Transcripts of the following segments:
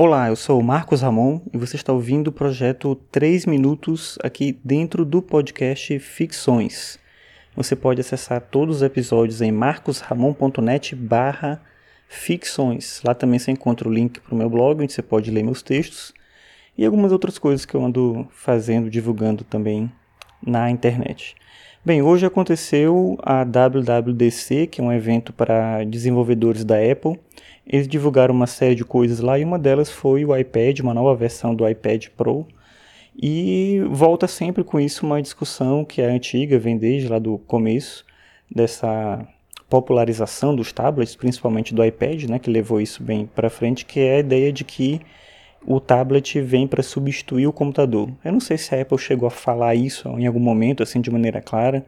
Olá, eu sou o Marcos Ramon e você está ouvindo o projeto 3 Minutos aqui dentro do podcast Ficções. Você pode acessar todos os episódios em marcosramon.net barra ficções. Lá também você encontra o link para o meu blog, onde você pode ler meus textos e algumas outras coisas que eu ando fazendo, divulgando também na internet. Bem, hoje aconteceu a WWDC, que é um evento para desenvolvedores da Apple, eles divulgaram uma série de coisas lá e uma delas foi o iPad, uma nova versão do iPad Pro. E volta sempre com isso uma discussão que é antiga, vem desde lá do começo dessa popularização dos tablets, principalmente do iPad, né, que levou isso bem para frente, que é a ideia de que o tablet vem para substituir o computador. Eu não sei se a Apple chegou a falar isso em algum momento, assim, de maneira clara,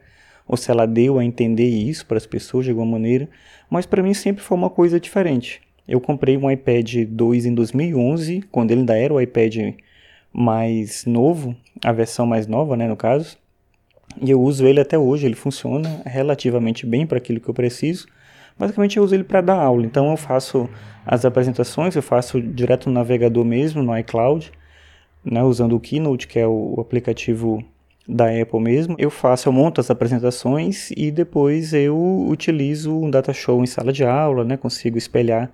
ou se ela deu a entender isso para as pessoas de alguma maneira, mas para mim sempre foi uma coisa diferente. Eu comprei um iPad 2 em 2011, quando ele ainda era o iPad mais novo, a versão mais nova, né, no caso. E eu uso ele até hoje, ele funciona relativamente bem para aquilo que eu preciso. Basicamente eu uso ele para dar aula, então eu faço as apresentações, eu faço direto no navegador mesmo, no iCloud, né, usando o Keynote, que é o aplicativo da Apple mesmo. Eu faço, eu monto as apresentações e depois eu utilizo um data show em sala de aula, né, consigo espelhar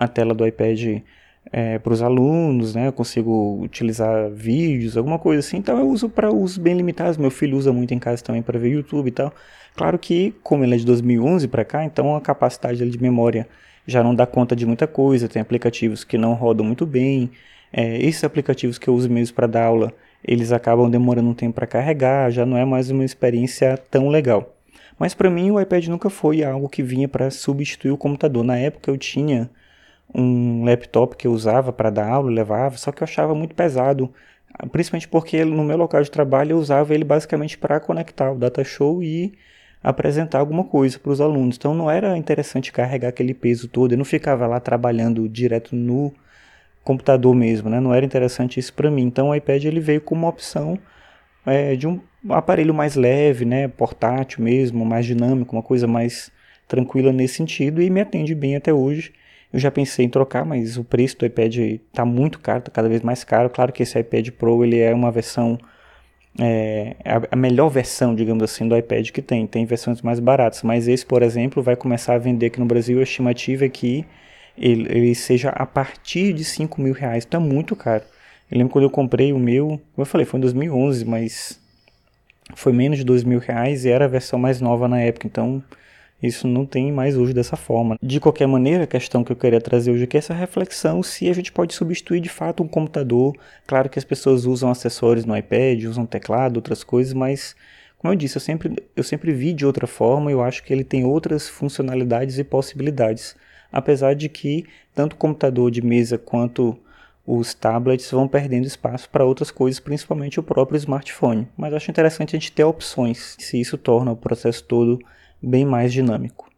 a tela do iPad é, para os alunos, né? Eu consigo utilizar vídeos, alguma coisa assim. Então eu uso para usos bem limitados. Meu filho usa muito em casa também para ver YouTube e tal. Claro que, como ele é de 2011 para cá, então a capacidade dele de memória já não dá conta de muita coisa. Tem aplicativos que não rodam muito bem. É, esses aplicativos que eu uso mesmo para dar aula, eles acabam demorando um tempo para carregar. Já não é mais uma experiência tão legal. Mas para mim o iPad nunca foi algo que vinha para substituir o computador. Na época eu tinha um laptop que eu usava para dar aula, levava, só que eu achava muito pesado, principalmente porque no meu local de trabalho eu usava ele basicamente para conectar o data show e apresentar alguma coisa para os alunos. Então não era interessante carregar aquele peso todo, eu não ficava lá trabalhando direto no computador mesmo, né? Não era interessante isso para mim. Então o iPad ele veio como uma opção é, de um aparelho mais leve, né, portátil mesmo, mais dinâmico, uma coisa mais tranquila nesse sentido e me atende bem até hoje. Eu já pensei em trocar, mas o preço do iPad está muito caro, está cada vez mais caro. Claro que esse iPad Pro ele é uma versão, é, a melhor versão, digamos assim, do iPad que tem. Tem versões mais baratas, mas esse, por exemplo, vai começar a vender aqui no Brasil. A estimativa é que ele, ele seja a partir de 5 mil reais. É muito caro. Eu lembro quando eu comprei o meu, como eu falei, foi em 2011, mas foi menos de 2 mil reais e era a versão mais nova na época. Então isso não tem mais hoje dessa forma. De qualquer maneira, a questão que eu queria trazer hoje aqui é essa reflexão se a gente pode substituir de fato um computador. Claro que as pessoas usam acessórios no iPad, usam teclado, outras coisas, mas como eu disse, eu sempre, eu sempre vi de outra forma, eu acho que ele tem outras funcionalidades e possibilidades. Apesar de que tanto o computador de mesa quanto os tablets vão perdendo espaço para outras coisas, principalmente o próprio smartphone. Mas acho interessante a gente ter opções, se isso torna o processo todo bem mais dinâmico.